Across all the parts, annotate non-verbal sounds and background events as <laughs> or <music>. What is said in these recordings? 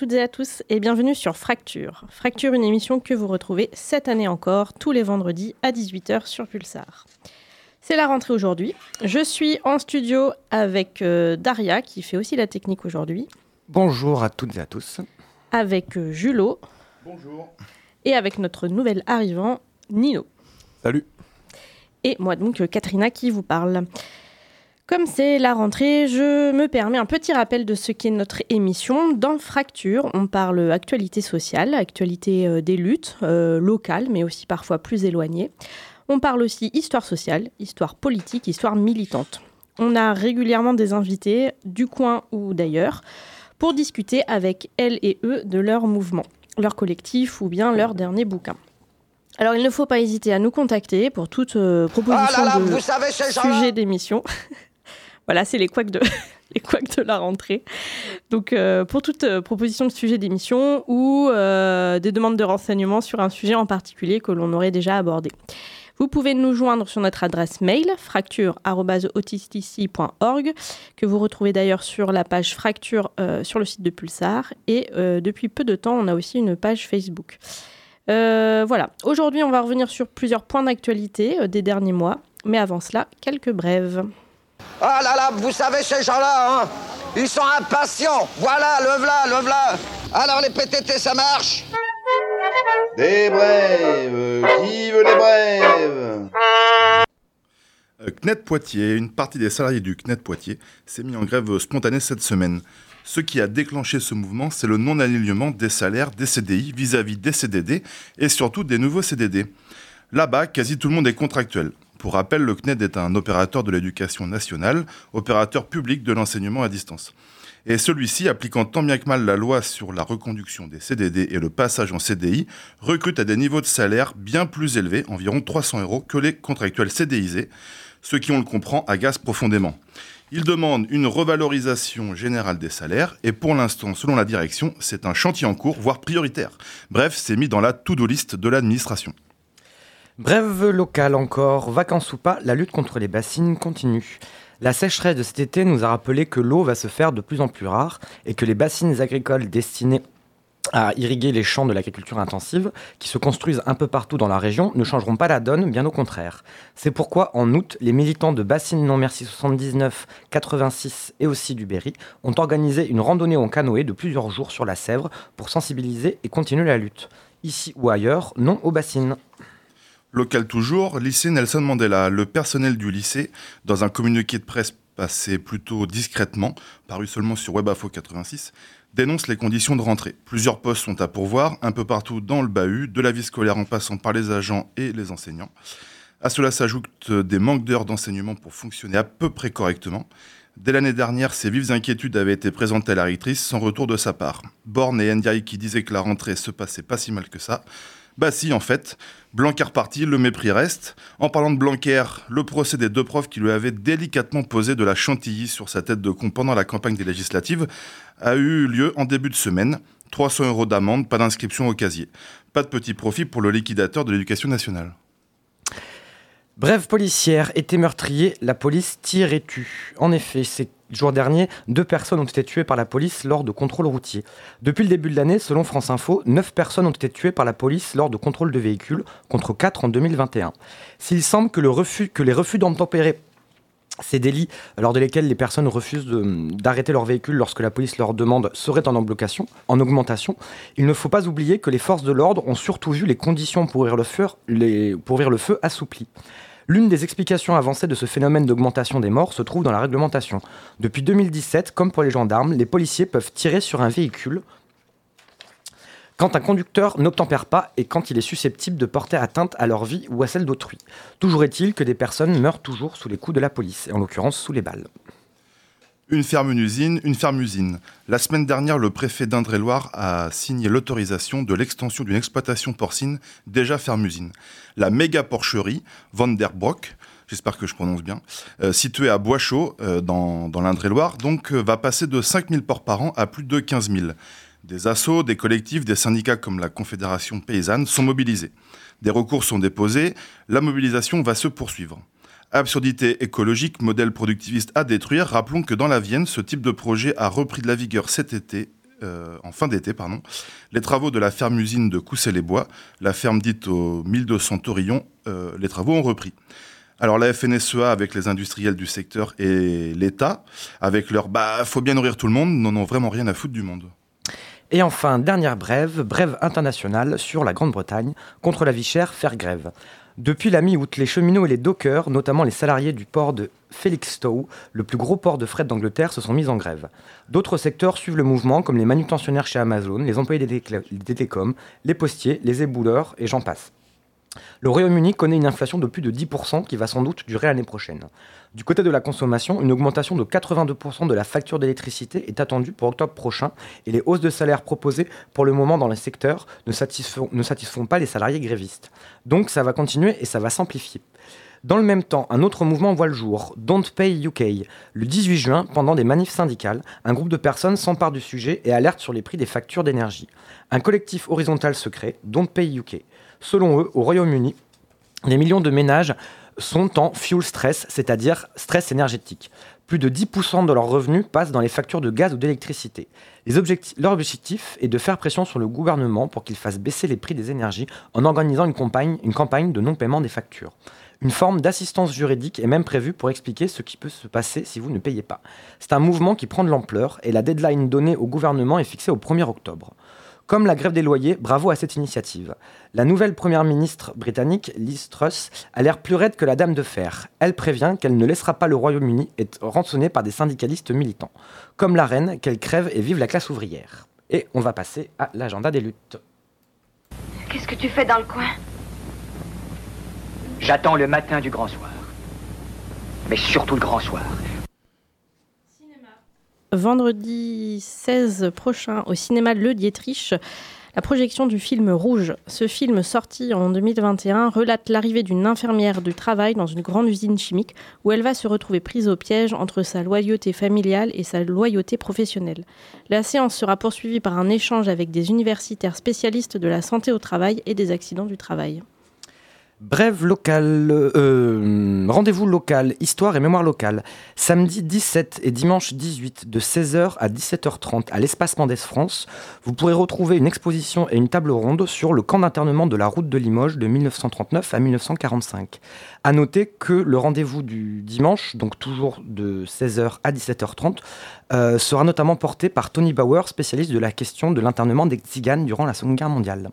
Bonjour à toutes et à tous et bienvenue sur Fracture. Fracture, une émission que vous retrouvez cette année encore tous les vendredis à 18h sur Pulsar. C'est la rentrée aujourd'hui. Je suis en studio avec euh, Daria qui fait aussi la technique aujourd'hui. Bonjour à toutes et à tous. Avec euh, Julot. Bonjour. Et avec notre nouvel arrivant, Nino. Salut. Et moi donc, Katrina qui vous parle. Comme c'est la rentrée, je me permets un petit rappel de ce qu'est notre émission. Dans Fracture, on parle actualité sociale, actualité euh, des luttes euh, locales, mais aussi parfois plus éloignées. On parle aussi histoire sociale, histoire politique, histoire militante. On a régulièrement des invités du coin ou d'ailleurs pour discuter avec elles et eux de leur mouvement, leur collectif ou bien leur dernier bouquin. Alors il ne faut pas hésiter à nous contacter pour toute euh, proposition Ah là là, de vous savez, sujet d'émission. <laughs> voilà, c'est <laughs> les couacs de la rentrée. Donc euh, pour toute euh, proposition de sujet d'émission ou euh, des demandes de renseignements sur un sujet en particulier que l'on aurait déjà abordé. Vous pouvez nous joindre sur notre adresse mail fracture@autistic.org que vous retrouvez d'ailleurs sur la page Fracture sur le site de Pulsar et depuis peu de temps, on a aussi une page Facebook. Voilà, aujourd'hui on va revenir sur plusieurs points d'actualité des derniers mois, mais avant cela, quelques brèves. Ah là là, vous savez, ces gens-là, hein Ils sont impatients Voilà, le v'là, le v'là Alors, les PTT, ça marche? Des brèves Qui veut les brèves Euh, CNET Poitiers, une partie des salariés du CNET Poitiers s'est mis en grève spontanée cette semaine. Ce qui a déclenché ce mouvement, c'est le non-alignement des salaires des CDI vis-à-vis des CDD et surtout des nouveaux CDD. Là-bas, quasi tout le monde est contractuel. Pour rappel, le CNED est un opérateur de l'éducation nationale, opérateur public de l'enseignement à distance. Et celui-ci, appliquant tant bien que mal la loi sur la reconduction des CDD et le passage en CDI, recrute à des niveaux de salaire bien plus élevés, environ 300 euros, que les contractuels CDIsés, ce qui, on le comprend, agace profondément. Il demande une revalorisation générale des salaires et pour l'instant, selon la direction, c'est un chantier en cours, voire prioritaire. Bref, c'est mis dans la to-do list de l'administration. Brève locale encore, vacances ou pas, la lutte contre les bassines continue. La sécheresse de cet été nous a rappelé que l'eau va se faire de plus en plus rare et que les bassines agricoles destinées à irriguer les champs de l'agriculture intensive, qui se construisent un peu partout dans la région, ne changeront pas la donne, bien au contraire. C'est pourquoi, en août, les militants de Bassines Non Merci 79, 86 et aussi du Berry ont organisé une randonnée en canoë de plusieurs jours sur la Sèvre pour sensibiliser et continuer la lutte. Ici ou ailleurs, non aux bassines. Local toujours, lycée Nelson Mandela. Le personnel du lycée, dans un communiqué de presse passé plutôt discrètement, paru seulement sur WebAfo 86, dénonce les conditions de rentrée. Plusieurs postes sont à pourvoir, un peu partout dans le bahut, de la vie scolaire en passant par les agents et les enseignants. À cela s'ajoutent des manques d'heures d'enseignement pour fonctionner à peu près correctement. Dès l'année dernière, ces vives inquiétudes avaient été présentées à la rectrice sans retour de sa part. Borne et Ndiaye qui disaient que la rentrée se passait pas si mal que ça. Bah si, en fait. Blanquer parti, le mépris reste. En parlant de Blanquer, le procès des deux profs qui lui avaient délicatement posé de la chantilly sur sa tête de con pendant la campagne des législatives a eu lieu en début de semaine. 300 euros d'amende, pas d'inscription au casier. Pas de petit profit pour le liquidateur de l'éducation nationale. Brève policière, été meurtrier, la police tire et tue. En effet, ces jours derniers, deux personnes ont été tuées par la police lors de contrôles routiers. Depuis le début de l'année, selon France Info, neuf personnes ont été tuées par la police lors de contrôles de véhicules, contre quatre en 2021. S'il semble que, le refus, que les refus d'obtempérer ces délits, lors de lesquels les personnes refusent d'arrêter leur véhicule lorsque la police leur demande, seraient en, augmentation, en augmentation. Il ne faut pas oublier que les forces de l'ordre ont surtout vu les conditions pour pour ouvrir le feu assouplies. L'une des explications avancées de ce phénomène d'augmentation des morts se trouve dans la réglementation. Depuis 2017, comme pour les gendarmes, les policiers peuvent tirer sur un véhicule quand un conducteur n'obtempère pas et quand il est susceptible de porter atteinte à leur vie ou à celle d'autrui. Toujours est-il que des personnes meurent toujours sous les coups de la police, et en l'occurrence sous les balles. Une ferme, une usine, une ferme, usine. La semaine dernière, le préfet d'Indre-et-Loire a signé l'autorisation de l'extension d'une exploitation porcine déjà ferme-usine. La méga porcherie Vanderbroek, j'espère que je prononce bien, euh, située à Boischaud, euh, dans, l'Indre-et-Loire, euh, va passer de 5000 porcs par an à plus de 15 000. Des assos, des collectifs, des syndicats comme la Confédération paysanne sont mobilisés. Des recours sont déposés, la mobilisation va se poursuivre. Absurdité écologique, modèle productiviste à détruire. Rappelons que dans la Vienne, ce type de projet a repris de la vigueur cet été euh, en fin d'été, pardon, les travaux de la ferme-usine de Coussay-les-Bois, la ferme dite aux 1200 taurillons, euh, les travaux ont repris. Alors la FNSEA avec les industriels du secteur et l'État avec leur bah faut bien nourrir tout le monde n'en ont vraiment rien à foutre du monde. Et enfin, dernière brève, brève internationale sur la Grande-Bretagne, contre la vie chère, faire grève. Depuis la mi-août, les cheminots et les dockers, notamment les salariés du port de Felixstowe, le plus gros port de fret d'Angleterre, se sont mis en grève. D'autres secteurs suivent le mouvement, comme les manutentionnaires chez Amazon, les employés des, télécoms, les postiers, les ébouleurs, et j'en passe. Le Royaume-Uni connaît une inflation de plus de 10% qui va sans doute durer l'année prochaine. Du côté de la consommation, une augmentation de 82% de la facture d'électricité est attendue pour octobre prochain et les hausses de salaire proposées pour le moment dans le secteur ne satisfont, ne satisfont pas les salariés grévistes. Donc ça va continuer et ça va s'amplifier. Dans le même temps, un autre mouvement voit le jour, Don't Pay UK. Le 18 juin, pendant des manifs syndicales, un groupe de personnes s'empare du sujet et alerte sur les prix des factures d'énergie. Un collectif horizontal se crée, Don't Pay UK. Selon eux, au Royaume-Uni, les millions de ménages sont en fuel stress, c'est-à-dire stress énergétique. Plus de 10% de leurs revenus passent dans les factures de gaz ou d'électricité. leur objectif est de faire pression sur le gouvernement pour qu'il fasse baisser les prix des énergies en organisant une campagne, une campagne de non-paiement des factures. Une forme d'assistance juridique est même prévue pour expliquer ce qui peut se passer si vous ne payez pas. C'est un mouvement qui prend de l'ampleur et la deadline donnée au gouvernement est fixée au 1er octobre. Comme la grève des loyers, bravo à cette initiative. La nouvelle première ministre britannique, Liz Truss, a l'air plus raide que la dame de fer. Elle prévient qu'elle ne laissera pas le Royaume-Uni être rançonné par des syndicalistes militants. Comme la reine, qu'elle crève et vive la classe ouvrière. Et on va passer à l'agenda des luttes. Qu'est-ce que tu fais dans le coin? J'attends le matin du grand soir. Mais surtout le grand soir vendredi 16 prochain au cinéma Le Dietrich la projection du film Rouge. Ce film, sorti en 2021, relate l'arrivée d'une infirmière du travail dans une grande usine chimique où elle va se retrouver prise au piège entre sa loyauté familiale et sa loyauté professionnelle. La séance sera poursuivie par un échange avec des universitaires spécialistes de la santé au travail et des accidents du travail. Brève locale, euh, rendez-vous local, histoire et mémoire locale. Samedi 17 et dimanche 18 de 16h à 17h30 à l'espace Mendès France, vous pourrez retrouver une exposition et une table ronde sur le camp d'internement de la route de Limoges de 1939 à 1945. À noter que le rendez-vous du dimanche, donc toujours de 16h à 17h30, euh, sera notamment porté par Tony Bauer, spécialiste de la question de l'internement des tziganes durant la Seconde Guerre mondiale.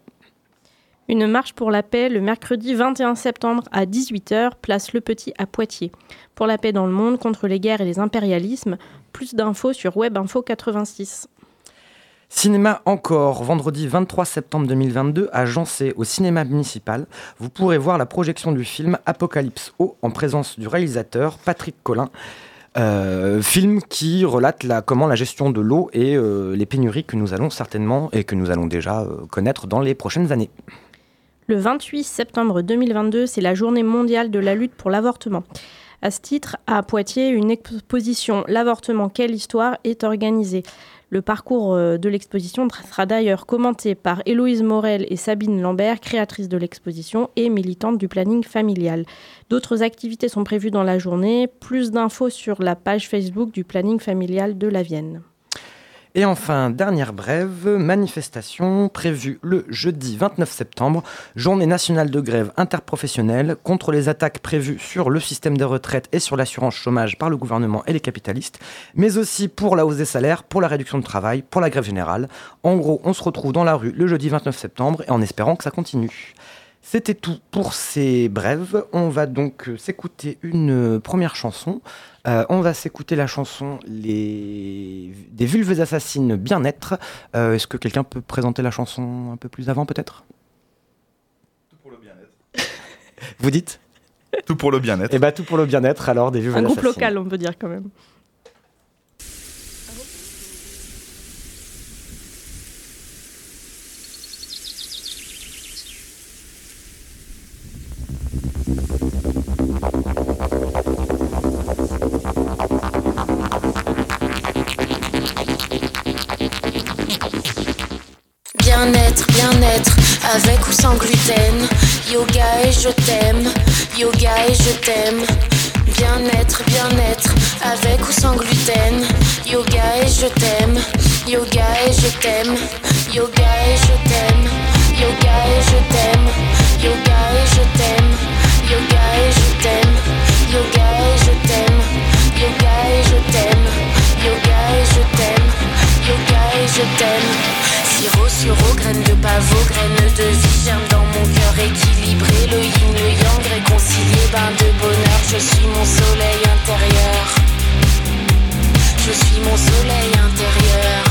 Une marche pour la paix le mercredi 21 septembre à 18h, place Le Petit à Poitiers. Pour la paix dans le monde, contre les guerres et les impérialismes, plus d'infos sur Web Info 86. Cinéma encore, vendredi 23 septembre 2022 à Jancé, au cinéma municipal, vous pourrez voir la projection du film Apocalypse O en présence du réalisateur Patrick Collin. Euh, film qui relate la, comment la gestion de l'eau et euh, les pénuries que nous allons certainement et que nous allons déjà euh, connaître dans les prochaines années. Le 28 septembre 2022, c'est la journée mondiale de la lutte pour l'avortement. À ce titre, à Poitiers, une exposition L'avortement, quelle histoire est organisée. Le parcours euh, de l'exposition sera d'ailleurs commenté par Héloïse Morel et Sabine Lambert, créatrices de l'exposition et militantes du planning familial. D'autres activités sont prévues dans la journée. Plus d'infos sur la page Facebook du planning familial de la Vienne. Et enfin, dernière brève, manifestation prévue le jeudi 29 septembre, journée nationale de grève interprofessionnelle contre les attaques prévues sur le système de retraite et sur l'assurance chômage par le gouvernement et les capitalistes, mais aussi pour la hausse des salaires, pour la réduction de travail, pour la grève générale. En gros, on se retrouve dans la rue le jeudi 29 septembre et en espérant que ça continue. C'était tout pour ces brèves. On va donc s'écouter une première chanson. Euh, on va s'écouter la chanson les... des vulves assassines bien-être. Est-ce que quelqu'un peut présenter la chanson un peu plus avant peut-être? Tout pour le bien-être. <laughs> Vous dites? Tout pour le bien-être. Eh bien tout pour le bien-être alors des vulves Un assassines. groupe local on peut dire quand même. Bien-être, avec ou sans gluten. Yoga et je t'aime, yoga et je t'aime. Bien-être, bien-être, avec ou sans gluten. Yoga et je t'aime, Yoga et je t'aime, yoga et je t'aime, yoga et je t'aime, je suis mon soleil intérieur. Je suis mon soleil intérieur.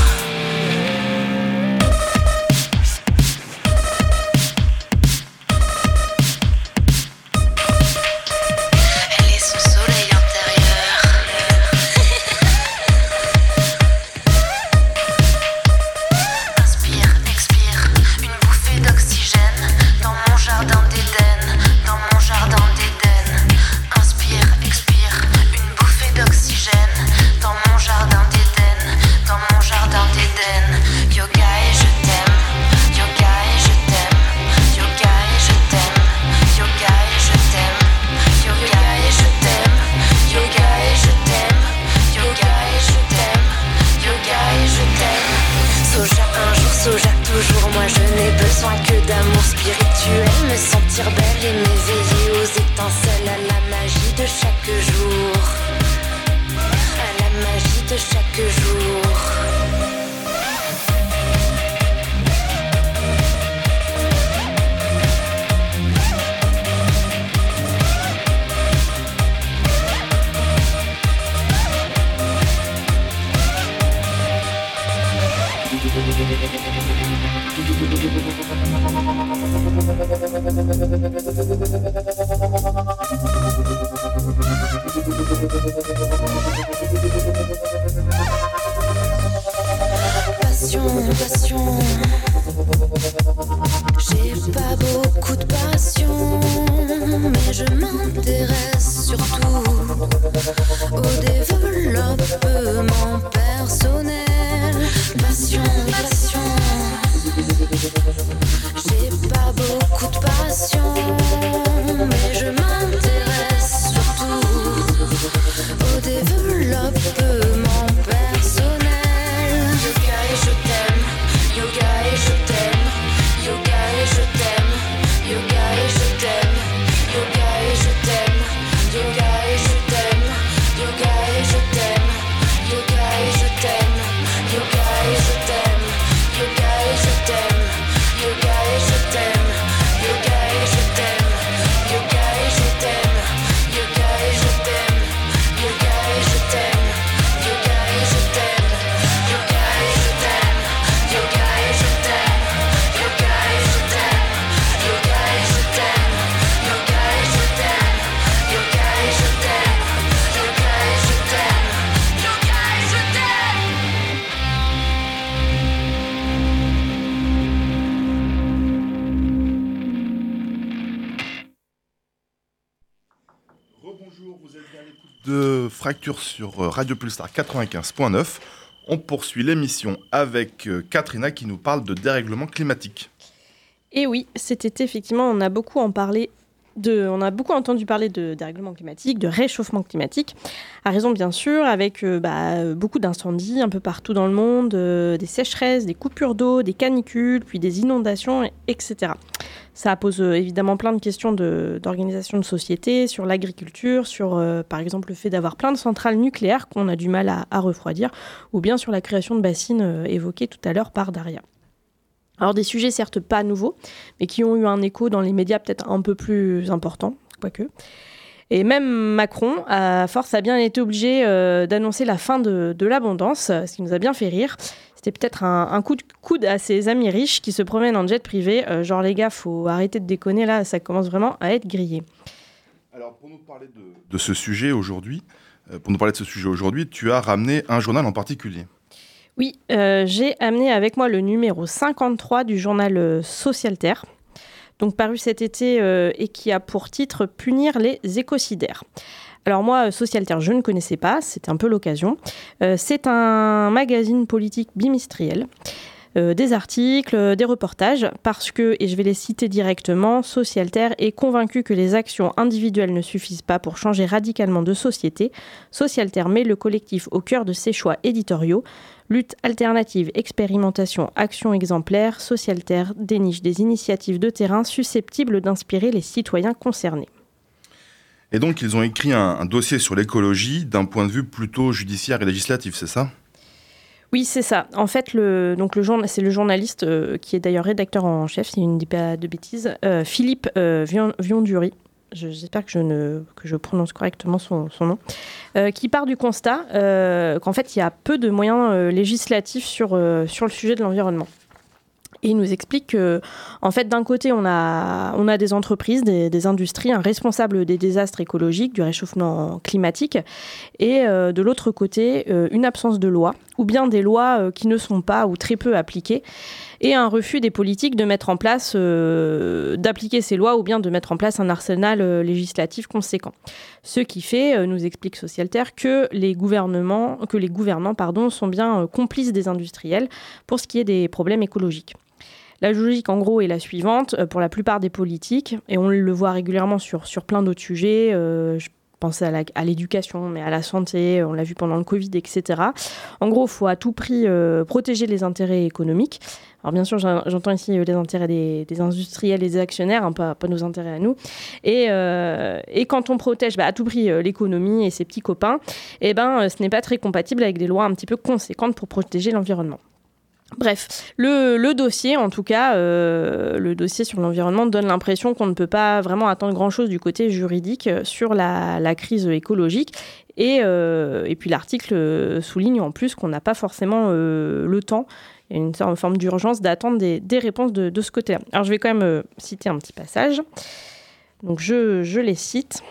Radio Pulsar 95.9. On poursuit l'émission avec euh, Katrina qui nous parle de dérèglement climatique. Et oui, cet été, effectivement, on a beaucoup en parlé. De, on a beaucoup entendu parler de dérèglement climatique, de réchauffement climatique, à raison bien sûr, avec euh, bah, beaucoup d'incendies un peu partout dans le monde, euh, des sécheresses, des coupures d'eau, des canicules, puis des inondations, etc. Ça pose euh, évidemment plein de questions d'organisation de, société, sur l'agriculture, sur euh, par exemple le fait d'avoir plein de centrales nucléaires qu'on a du mal à, refroidir, ou bien sur la création de bassines euh, évoquées tout à l'heure par Daria. Alors des sujets certes pas nouveaux, mais qui ont eu un écho dans les médias peut-être un peu plus important, quoique. Et même Macron, à force, a bien été obligé euh, d'annoncer la fin de l'abondance, ce qui nous a bien fait rire. C'était peut-être un, un coup de coude à ses amis riches qui se promènent en jet privé. Euh, genre les gars, faut arrêter de déconner là, ça commence vraiment à être grillé. Alors pour nous parler de, de ce sujet aujourd'hui, euh, pour nous parler de ce sujet aujourd'hui, tu as ramené un journal en particulier. Oui, euh, j'ai amené avec moi le numéro 53 du journal Socialterre, donc paru cet été euh, et qui a pour titre Punir les écocidaires. Alors moi, euh, Socialterre, je ne connaissais pas, c'était un peu l'occasion. Euh, c'est un magazine politique bimestriel. euh, des articles, des reportages, parce que, et je vais les citer directement, Socialterre est convaincu que les actions individuelles ne suffisent pas pour changer radicalement de société. Socialterre met le collectif au cœur de ses choix éditoriaux. Lutte alternative, expérimentation, action exemplaire, social terre déniche des initiatives de terrain susceptibles d'inspirer les citoyens concernés. Et donc, ils ont écrit un, dossier sur l'écologie d'un point de vue plutôt judiciaire et législatif, c'est ça? Oui, c'est ça. En fait, le, donc le c'est le journaliste euh, qui est d'ailleurs rédacteur en chef, si je ne dis pas de bêtises, euh, Philippe euh, Vion- Vionduri. Je- J'espère que je, ne, que je prononce correctement son, son nom, euh, qui part du constat qu'en fait, il y a peu de moyens législatifs sur, sur le sujet de l'environnement. Et il nous explique que, en fait, d'un côté, on a, des entreprises, des, industries, un responsable des désastres écologiques, du réchauffement climatique, et euh, de l'autre côté, euh, une absence de loi, ou bien des lois euh, qui ne sont pas ou très peu appliquées, et un refus des politiques de mettre en place, d'appliquer ces lois, ou bien de mettre en place un arsenal législatif conséquent. Ce qui fait, nous explique Socialterre, que les gouvernements, gouvernants, pardon, sont bien complices des industriels pour ce qui est des problèmes écologiques. La logique, en gros, est la suivante euh, pour la plupart des politiques, et on le voit régulièrement sur, sur plein d'autres sujets. euh, je pense à l'éducation, mais à la santé, on l'a vu pendant le Covid, etc. En gros, il faut à tout prix euh, protéger les intérêts économiques. Alors bien sûr, j'en- j'entends ici les intérêts des, industriels et des actionnaires, hein, pas, nos intérêts à nous. Et, quand on protège bah, à tout prix l'économie et ses petits copains, eh ben, ce n'est pas très compatible avec des lois un petit peu conséquentes pour protéger l'environnement. Bref, le, dossier, en tout cas, euh, le dossier sur l'environnement donne l'impression qu'on ne peut pas vraiment attendre grand-chose du côté juridique euh, sur la, crise écologique. Et, euh, puis l'article souligne en plus qu'on n'a pas forcément le temps, il y a une sorte- forme d'urgence d'attendre des, des réponses de, ce côté-là. Alors je vais quand même citer un petit passage. Donc je, je les cite.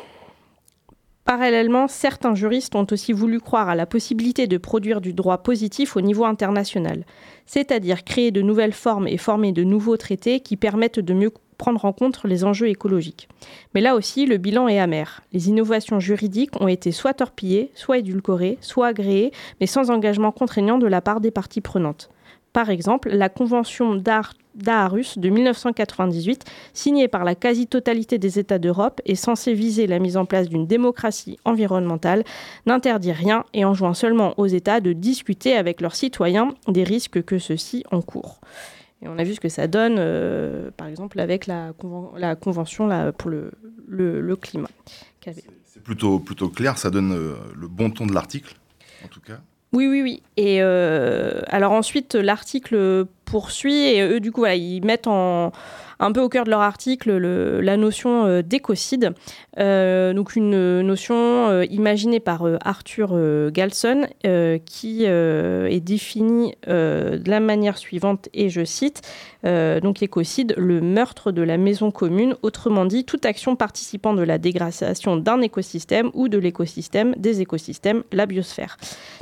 Parallèlement, certains juristes ont aussi voulu croire à la possibilité de produire du droit positif au niveau international, c'est-à-dire créer de nouvelles formes et former de nouveaux traités qui permettent de mieux prendre en compte les enjeux écologiques. Mais là aussi, le bilan est amer. Les innovations juridiques ont été soit torpillées, soit édulcorées, soit agréées, mais sans engagement contraignant de la part des parties prenantes. Par exemple, la Convention d'Aarhus de 1998, signée par la quasi-totalité des États d'Europe et censée viser la mise en place d'une démocratie environnementale, n'interdit rien et enjoint seulement aux États de discuter avec leurs citoyens des risques que ceux-ci encourent. Et on a vu ce que ça donne, euh, par exemple, avec la, conven- la Convention pour le, climat. C'est plutôt, plutôt clair, ça donne euh, le bon ton de l'article, en tout cas. Oui, oui, oui. Et euh, alors ensuite, l'article poursuit et eux, du coup, ils mettent en, un peu au cœur de leur article le- la notion euh, d'écocide. Euh, donc une notion euh, imaginée par Arthur Galson qui est définie de la manière suivante, et je cite, donc écocide, le meurtre de la maison commune, autrement dit, toute action participant de la dégradation d'un écosystème ou de l'écosystème, des écosystèmes, la biosphère.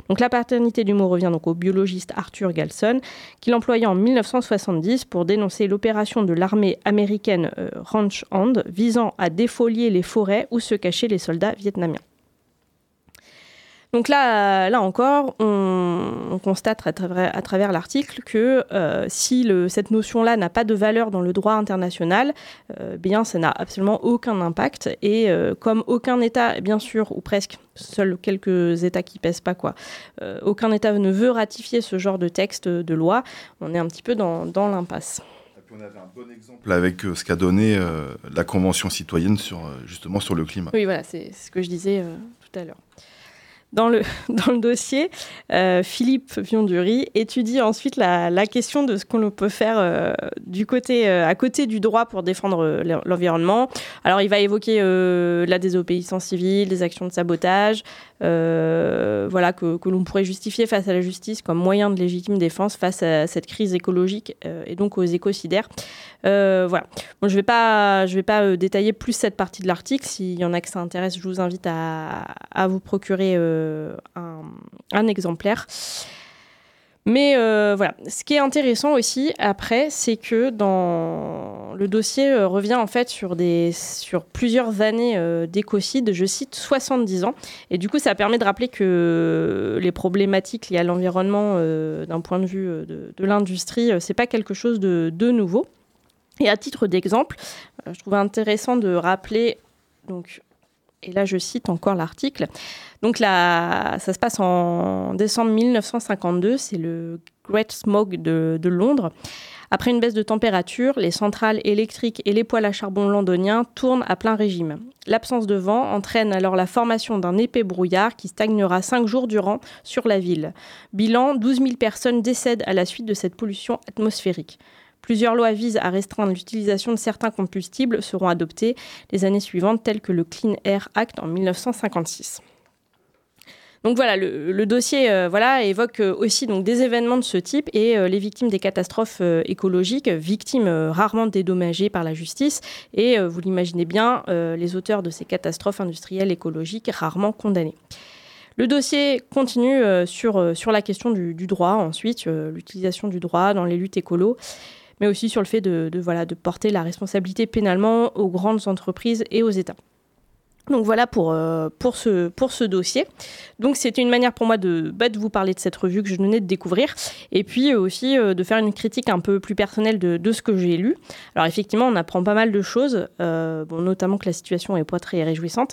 Donc la paternité du mot revient donc au biologiste Arthur Galson, qu'il employait en 1970 pour dénoncer l'opération de l'armée américaine euh, Ranch Hand visant à défolier les forêts où se cachaient les soldats vietnamiens. Donc là, encore, on, on constate à travers, l'article que euh, si cette notion-là n'a pas de valeur dans le droit international, euh, bien ça n'a absolument aucun impact. Et euh, comme aucun État, bien sûr, ou presque, seuls quelques États qui pèsent pas quoi, aucun État ne veut ratifier ce genre de texte de loi, on est un petit peu dans l'impasse. Puis on avait un bon exemple avec euh, ce qu'a donné euh, la Convention citoyenne sur, euh, justement sur le climat. Oui, voilà, c'est ce que je disais euh, tout à l'heure. Dans le, <laughs> dans le dossier, euh, Philippe Vionduri étudie ensuite la, la question de ce qu'on peut faire euh, du côté, euh, à côté du droit pour défendre euh, l'en- l'environnement. Alors, il va évoquer euh, la désobéissance civile, des actions de sabotage, euh, voilà, que, l'on pourrait justifier face à la justice comme moyen de légitime défense face à cette crise écologique euh, et donc aux écocidaires. Euh, voilà. Je ne vais pas, détailler plus cette partie de l'article. S'il y en a que ça intéresse, je vous invite à, vous procurer un exemplaire. Mais euh, voilà, ce qui est intéressant aussi après, c'est que dans le dossier euh, revient en fait sur, des, sur plusieurs années euh, d'écocide, je cite 70 ans. Et du coup, ça permet de rappeler que les problématiques liées à l'environnement d'un point de vue de, de l'industrie, c'est pas quelque chose de, nouveau. Et à titre d'exemple, je trouvais intéressant de rappeler donc Et là, je cite encore l'article. Donc là, ça se passe en décembre 1952, c'est le Great Smog de, de Londres. Après une baisse de température, les centrales électriques et les poêles à charbon londoniens tournent à plein régime. L'absence de vent entraîne alors la formation d'un épais brouillard qui stagnera cinq jours durant sur la ville. Bilan 12 000 personnes décèdent à la suite de cette pollution atmosphérique. Plusieurs lois visent à restreindre l'utilisation de certains combustibles seront adoptées les années suivantes, telles que le Clean Air Act en 1956. Donc voilà, le, dossier euh, voilà, évoque euh, aussi des événements de ce type et euh, les victimes des catastrophes écologiques, victimes rarement dédommagées par la justice. Et vous l'imaginez bien, les auteurs de ces catastrophes industrielles écologiques rarement condamnés. Le dossier continue sur, la question du, droit, ensuite, l'utilisation du droit dans les luttes écolo, mais aussi sur le fait de, voilà, de porter la responsabilité pénalement aux grandes entreprises et aux États. Donc voilà pour, euh, pour, ce, pour ce dossier. Donc c'était une manière pour moi de, bah, de vous parler de cette revue que je venais de découvrir et puis euh, aussi euh, de faire une critique un peu plus personnelle de, de ce que j'ai lu. Alors effectivement, on apprend pas mal de choses, euh, bon, notamment que la situation est pas très réjouissante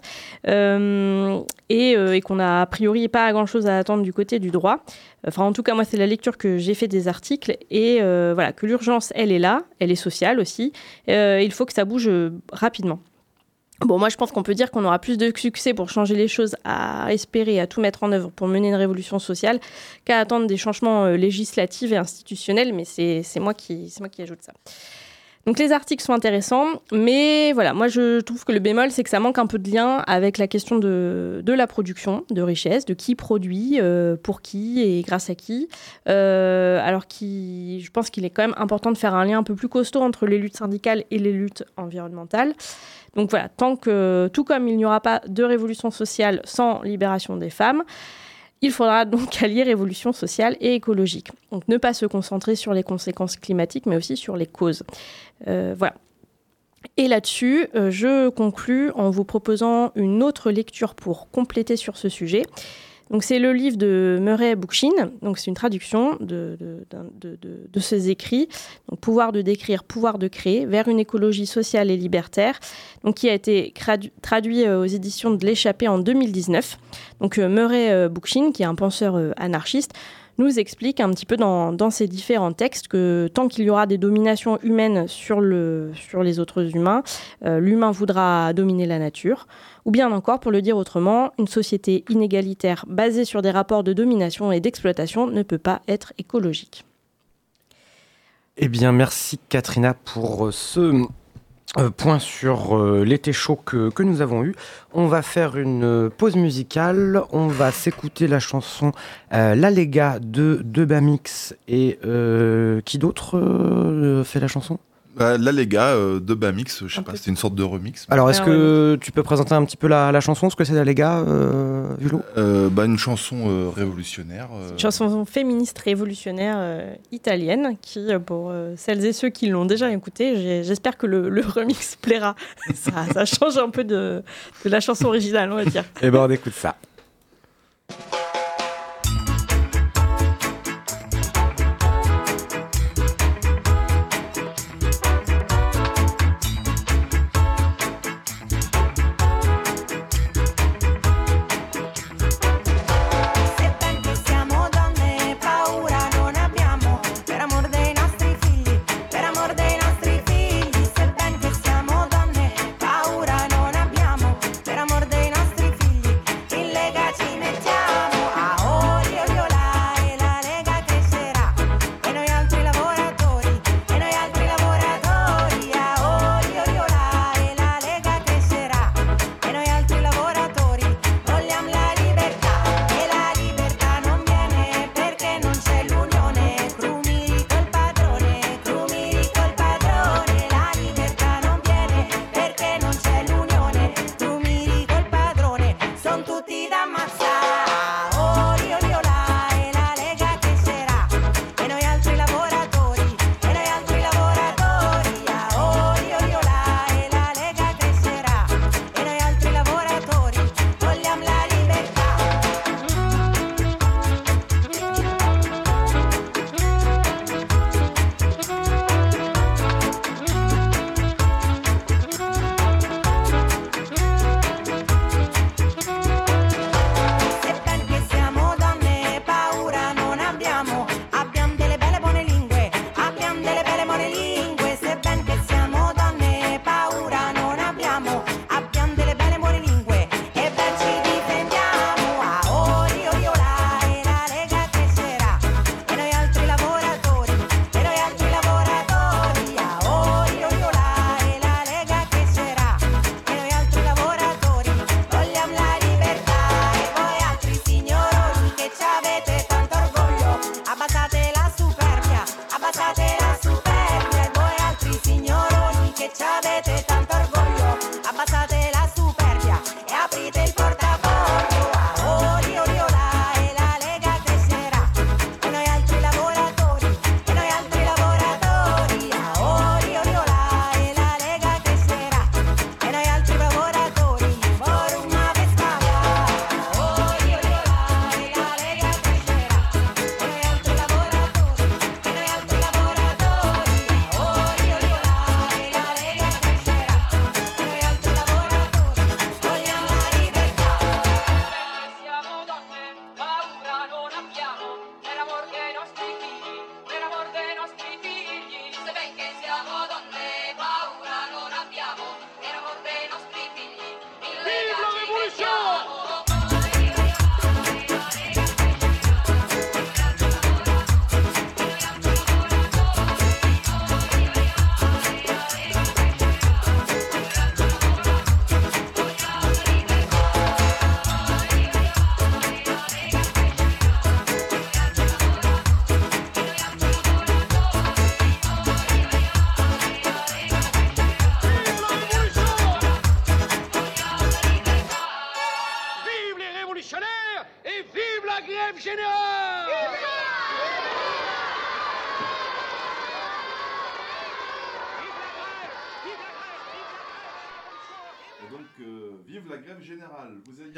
euh, et, euh, et qu'on a a priori pas grand-chose à attendre du côté du droit. Enfin, en tout cas, moi, c'est la lecture que j'ai fait des articles et voilà que l'urgence, elle est là, elle est sociale aussi. Il faut que ça bouge rapidement. Bon, moi, je pense qu'on peut dire qu'on aura plus de succès pour changer les choses, à espérer, à tout mettre en œuvre pour mener une révolution sociale, qu'à attendre des changements euh, législatifs et institutionnels, mais c'est moi, qui- moi qui ajoute ça. Donc les articles sont intéressants, mais voilà, moi je trouve que le bémol, c'est que ça manque un peu de lien avec la question de, de la production de richesse, de qui produit, euh, pour qui et grâce à qui. Euh, alors qui, je pense qu'il est quand même important de faire un lien un peu plus costaud entre les luttes syndicales et les luttes environnementales. Donc voilà, tant que, tout comme il n'y aura pas de révolution sociale sans libération des femmes, il faudra donc <laughs> allier révolution sociale et écologique. Donc ne pas se concentrer sur les conséquences climatiques, mais aussi sur les causes. Euh, voilà. Et là-dessus, euh, je conclus en vous proposant une autre lecture pour compléter sur ce sujet. Donc c'est le livre de Murray Bookchin, donc c'est une traduction de, de, de, de, ses écrits, donc Pouvoir de décrire, pouvoir de créer, vers une écologie sociale et libertaire, donc qui a été traduit euh, aux éditions de l'Échappée en 2019. Donc euh, Murray euh, Bookchin, qui est un penseur anarchiste, nous explique un petit peu dans, ces différents textes que tant qu'il y aura des dominations humaines sur, le, sur les autres humains, euh, l'humain voudra dominer la nature. Ou bien encore, pour le dire autrement, une société inégalitaire basée sur des rapports de domination et d'exploitation ne peut pas être écologique. Eh bien, merci Katrina pour ce euh, point sur euh, l'été chaud que, nous avons eu. On va faire une euh, pause musicale. On va s'écouter la chanson euh, La Lega de De Bamix et qui d'autre fait la chanson? Bah, là, les gars, euh, de Bamix, je sais Un pas, c'était une sorte de remix. Alors, est-ce que tu peux présenter un petit peu la, la chanson, ce que c'est La Lega, euh, Hulot Euh, bah, une chanson euh, révolutionnaire. euh, Une chanson féministe révolutionnaire euh, italienne qui, pour euh, celles et ceux qui l'ont déjà écoutée, j'espère que le, le remix plaira. <laughs> ça, ça change un peu de, de la chanson originale, on va dire. Eh ben, on écoute ça.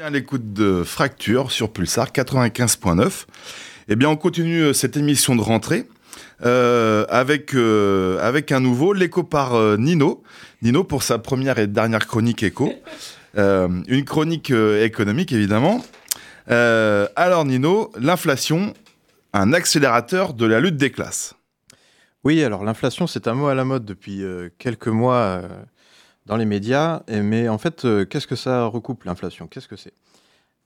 À l'écoute de Fracture sur Pulsar 95.9. Eh bien, on continue euh, cette émission de rentrée euh, avec, euh, avec un nouveau, l'écho par euh, Nino. Nino pour sa première et dernière chronique écho. <laughs> Euh, une chronique euh, économique, évidemment. Euh, alors, Nino, l'inflation, un accélérateur de la lutte des classes. Oui, alors l'inflation, c'est un mot à la mode depuis euh, quelques mois euh, dans les médias. Mais en fait, euh, qu'est-ce que ça recoupe, l'inflation? Qu'est-ce que c'est?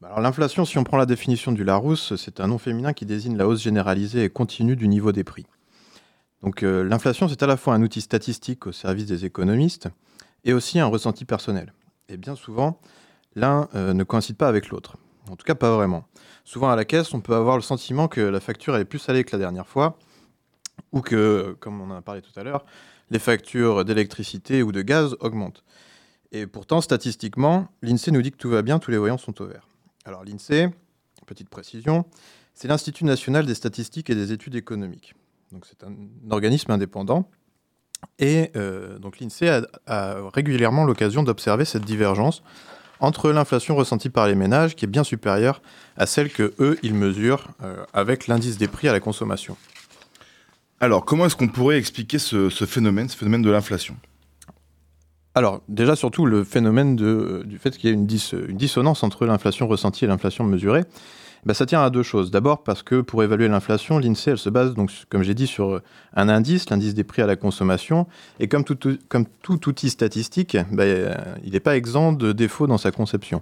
Bah, l'inflation, si on prend la définition du Larousse, c'est un nom féminin qui désigne la hausse généralisée et continue du niveau des prix. Donc euh, l'inflation, c'est à la fois un outil statistique au service des économistes et aussi un ressenti personnel. Et bien souvent, l'un euh, ne coïncide pas avec l'autre. En tout cas, pas vraiment. Souvent à la caisse, on peut avoir le sentiment que la facture est plus salée que la dernière fois, ou que, comme on en a parlé tout à l'heure, les factures d'électricité ou de gaz augmentent. Et pourtant, statistiquement, l'INSEE nous dit que tout va bien, tous les voyants sont au vert. Alors l'INSEE, petite précision, c'est l'Institut national des statistiques et des études économiques. C'est un organisme indépendant. Et euh, donc l'INSEE a, a régulièrement l'occasion d'observer cette divergence entre l'inflation ressentie par les ménages, qui est bien supérieure à celle que eux ils mesurent euh, avec l'indice des prix à la consommation. Alors, comment est-ce qu'on pourrait expliquer ce, phénomène, ce phénomène de l'inflation? Alors, déjà, surtout, le phénomène de, du fait qu'il y ait une, dis- une dissonance entre l'inflation ressentie et l'inflation mesurée, bah, ça tient à deux choses. D'abord, parce que pour évaluer l'inflation, l'INSEE, se base, donc, comme j'ai dit, sur un indice, l'indice des prix à la consommation. Et comme tout, outil statistique, bah, euh, il n'est pas exempt de défauts dans sa conception.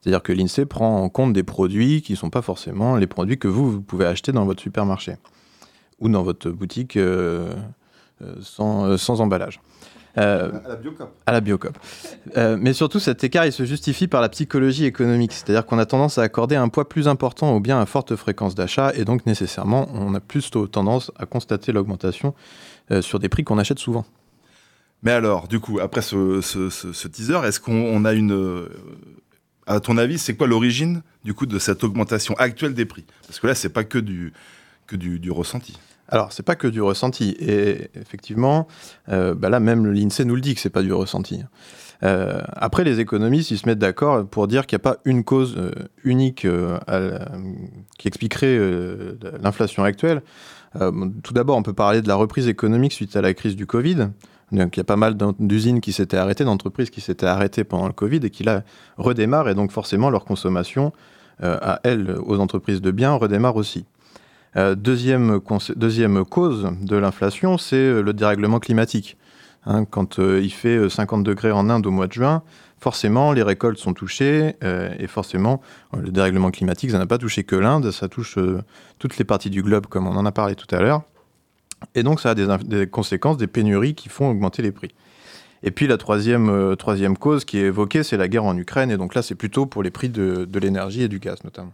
C'est-à-dire que l'INSEE prend en compte des produits qui ne sont pas forcément les produits que vous pouvez acheter dans votre supermarché ou dans votre boutique euh, euh, sans, euh, sans emballage. Euh, À la Biocop. à la Biocop. Euh, mais surtout, cet écart, il se justifie par la psychologie économique. C'est-à-dire qu'on a tendance à accorder un poids plus important aux biens à forte fréquence d'achat, et donc nécessairement, on a plus tôt tendance à constater l'augmentation euh, sur des prix qu'on achète souvent. Mais alors, du coup, après ce, ce- ce- ce teaser, est-ce qu'on on a une... à ton avis, c'est quoi l'origine, du coup, de cette augmentation actuelle des prix? Parce que là, c'est pas que du, que du, du ressenti. Alors, c'est pas que du ressenti. Et effectivement, euh, bah là, même l'INSEE nous le dit que c'est pas du ressenti. Euh, après, les économistes, ils se mettent d'accord pour dire qu'il n'y a pas une cause euh, unique qui expliquerait l'inflation actuelle. Tout d'abord, on peut parler de la reprise économique suite à la crise du Covid. Il y a pas mal d'usines qui s'étaient arrêtées, d'entreprises qui s'étaient arrêtées pendant le Covid et qui là redémarrent. Et donc, forcément, leur consommation à elles, aux entreprises de biens, redémarre aussi. Euh, deuxième, deuxième cause de l'inflation, c'est euh, le dérèglement climatique. Hein, quand euh, il fait euh, 50 degrés en Inde au mois de juin, forcément, les récoltes sont touchées, et forcément, le dérèglement climatique, ça n'a pas touché que l'Inde, ça touche toutes les parties du globe, comme on en a parlé tout à l'heure. Et donc, ça a des, conséquences, des pénuries qui font augmenter les prix. Et puis, la troisième, troisième cause qui est évoquée, c'est la guerre en Ukraine, et donc là, c'est plutôt pour les prix de, de l'énergie et du gaz, notamment.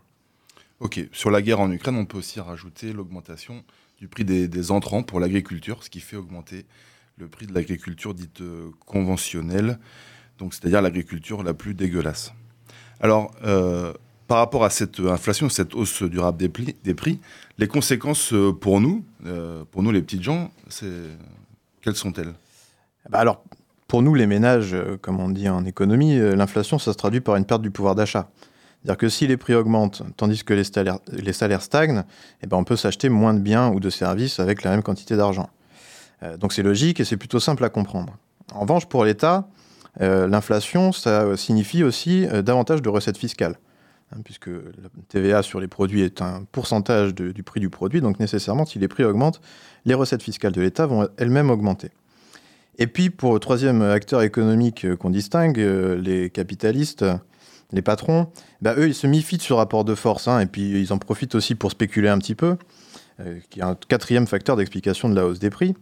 Sur la guerre en Ukraine, on peut aussi rajouter l'augmentation du prix des, entrants pour l'agriculture, ce qui fait augmenter le prix de l'agriculture dite euh, conventionnelle, donc c'est-à-dire l'agriculture la plus dégueulasse. Alors, euh, par rapport à cette inflation, cette hausse durable des, prix, les conséquences euh, pour nous, pour nous les petites gens, quelles sont-elles? Bah alors, pour nous, les ménages, comme on dit en économie, l'inflation, ça se traduit par une perte du pouvoir d'achat. C'est-à-dire que si les prix augmentent tandis que les salaires, stagnent, eh ben on peut s'acheter moins de biens ou de services avec la même quantité d'argent. Euh, donc c'est logique et c'est plutôt simple à comprendre. En revanche, pour l'État, euh, l'inflation, ça signifie aussi euh, davantage de recettes fiscales. Hein, puisque la TVA sur les produits est un pourcentage du prix du produit, donc nécessairement, si les prix augmentent, les recettes fiscales de l'État vont elles-mêmes augmenter. Et puis, pour le troisième acteur économique qu'on distingue, les capitalistes, les patrons, bah, eux, ils se méfient de ce rapport de force, hein, et puis ils en profitent aussi pour spéculer un petit peu, euh, qui est un quatrième facteur d'explication de la hausse des prix.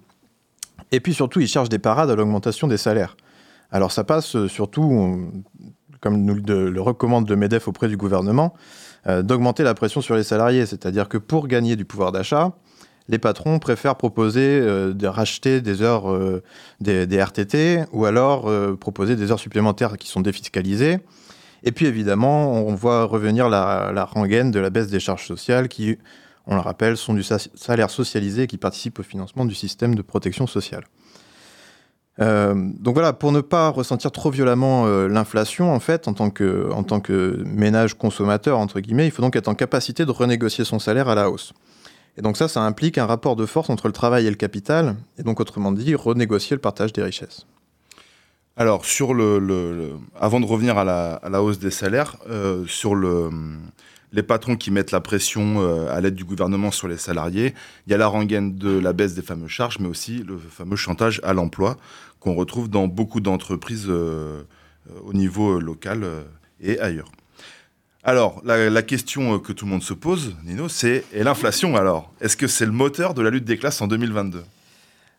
Et puis surtout, ils cherchent des parades à l'augmentation des salaires. Alors ça passe euh, surtout, comme nous le, recommande le MEDEF auprès du gouvernement, euh, d'augmenter la pression sur les salariés. C'est-à-dire que pour gagner du pouvoir d'achat, les patrons préfèrent proposer de racheter des heures des, RTT ou alors proposer des heures supplémentaires qui sont défiscalisées. Et puis évidemment, on voit revenir la, rengaine de la baisse des charges sociales qui, on le rappelle, sont du sa- salaire socialisé et qui participent au financement du système de protection sociale. Euh, donc voilà, pour ne pas ressentir trop violemment euh, l'inflation, en fait, en tant, que, en tant que ménage consommateur, entre guillemets, il faut donc être en capacité de renégocier son salaire à la hausse. Et donc ça, ça implique un rapport de force entre le travail et le capital, et donc autrement dit, renégocier le partage des richesses. Alors, sur le, avant de revenir à la, hausse des salaires, euh, sur le, les patrons qui mettent la pression euh, à l'aide du gouvernement sur les salariés, il y a la rengaine de la baisse des fameuses charges, mais aussi le fameux chantage à l'emploi qu'on retrouve dans beaucoup d'entreprises euh, au niveau local et ailleurs. Alors, la, la question que tout le monde se pose, Nino, c'est et l'inflation alors Est-ce que c'est le moteur de la lutte des classes en 2022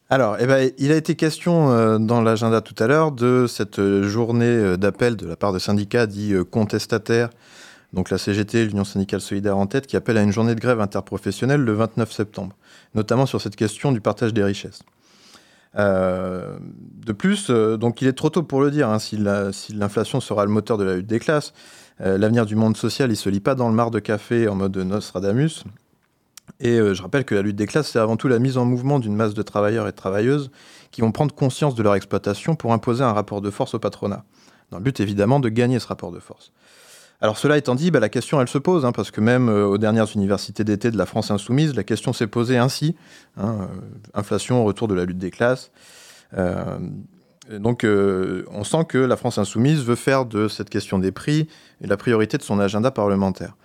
Alors, eh ben, il a été question euh, dans l'agenda tout à l'heure de cette journée euh, d'appel de la part de syndicats dits euh, contestataires, donc la CGT, l'Union syndicale solidaire en tête, qui appelle à une journée de grève interprofessionnelle le 29 septembre, notamment sur cette question du partage des richesses. De plus, donc il est trop tôt pour le dire, hein, si la- si l'inflation sera le moteur de la lutte des classes. L'avenir du monde social, il se lit pas dans le mar de café en mode Nostradamus. Et euh, je rappelle que la lutte des classes, c'est avant tout la mise en mouvement d'une masse de travailleurs et de travailleuses qui vont prendre conscience de leur exploitation pour imposer un rapport de force au patronat. Dans le but évidemment de gagner ce rapport de force. Alors cela étant dit, bah, la question elle se pose, hein, parce que même euh, aux dernières universités d'été de la France insoumise, la question s'est posée ainsi. hein, euh, inflation, retour de la lutte des classes. Donc on sent que la France insoumise veut faire de cette question des prix la priorité de son agenda parlementaire.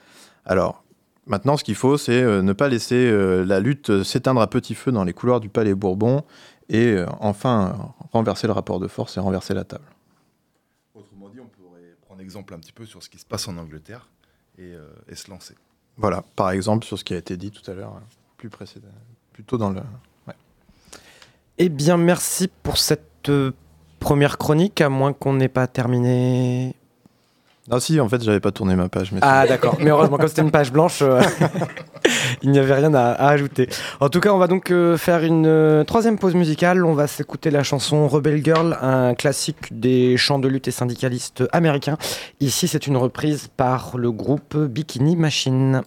Alors maintenant ce qu'il faut, c'est euh, ne pas laisser euh, la lutte euh, s'éteindre à petit feu dans les couloirs du Palais Bourbon et enfin renverser le rapport de force et renverser la table. Autrement dit, on pourrait prendre exemple un petit peu sur ce qui se passe en Angleterre et, euh, et se lancer. Voilà, par exemple, sur ce qui a été dit tout à l'heure, plus précédent, plutôt dans le. ouais. Eh bien, merci pour cette première chronique, à moins qu'on n'ait pas terminé. Ah si, en fait, j'avais pas tourné ma page. Mais Ah d'accord, mais heureusement, comme c'était une page blanche, euh, <laughs> il n'y avait rien à, à ajouter. En tout cas, on va donc euh, faire une euh, troisième pause musicale. On va s'écouter la chanson Rebel Girl, un classique des chants de lutte et syndicalistes américains. Ici, c'est une reprise par le groupe Bikini Machine.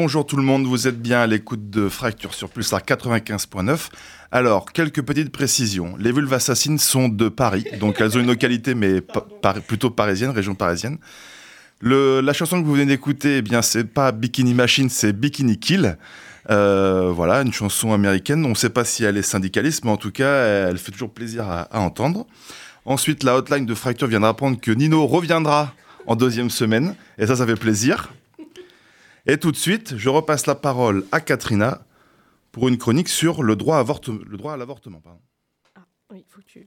Rebonjour tout le monde, vous êtes bien à l'écoute de Fracture sur Pulsar 95.9. Alors, quelques petites précisions. Les vulves assassines sont de Paris, donc elles ont une localité, mais <laughs> pa- par- plutôt parisienne, région parisienne. Le- la chanson que vous venez d'écouter, eh bien, c'est pas Bikini Machine, c'est Bikini Kill. Euh, voilà, une chanson américaine. On ne sait pas si elle est syndicaliste, mais en tout cas, elle fait toujours plaisir à, à entendre. Ensuite, la hotline de Fracture vient d'apprendre que Nino reviendra en deuxième semaine, et ça, ça fait plaisir. Et tout de suite, je repasse la parole à Katrina pour une chronique sur le droit, à l'avortement. pardon. Oui, faut que tu...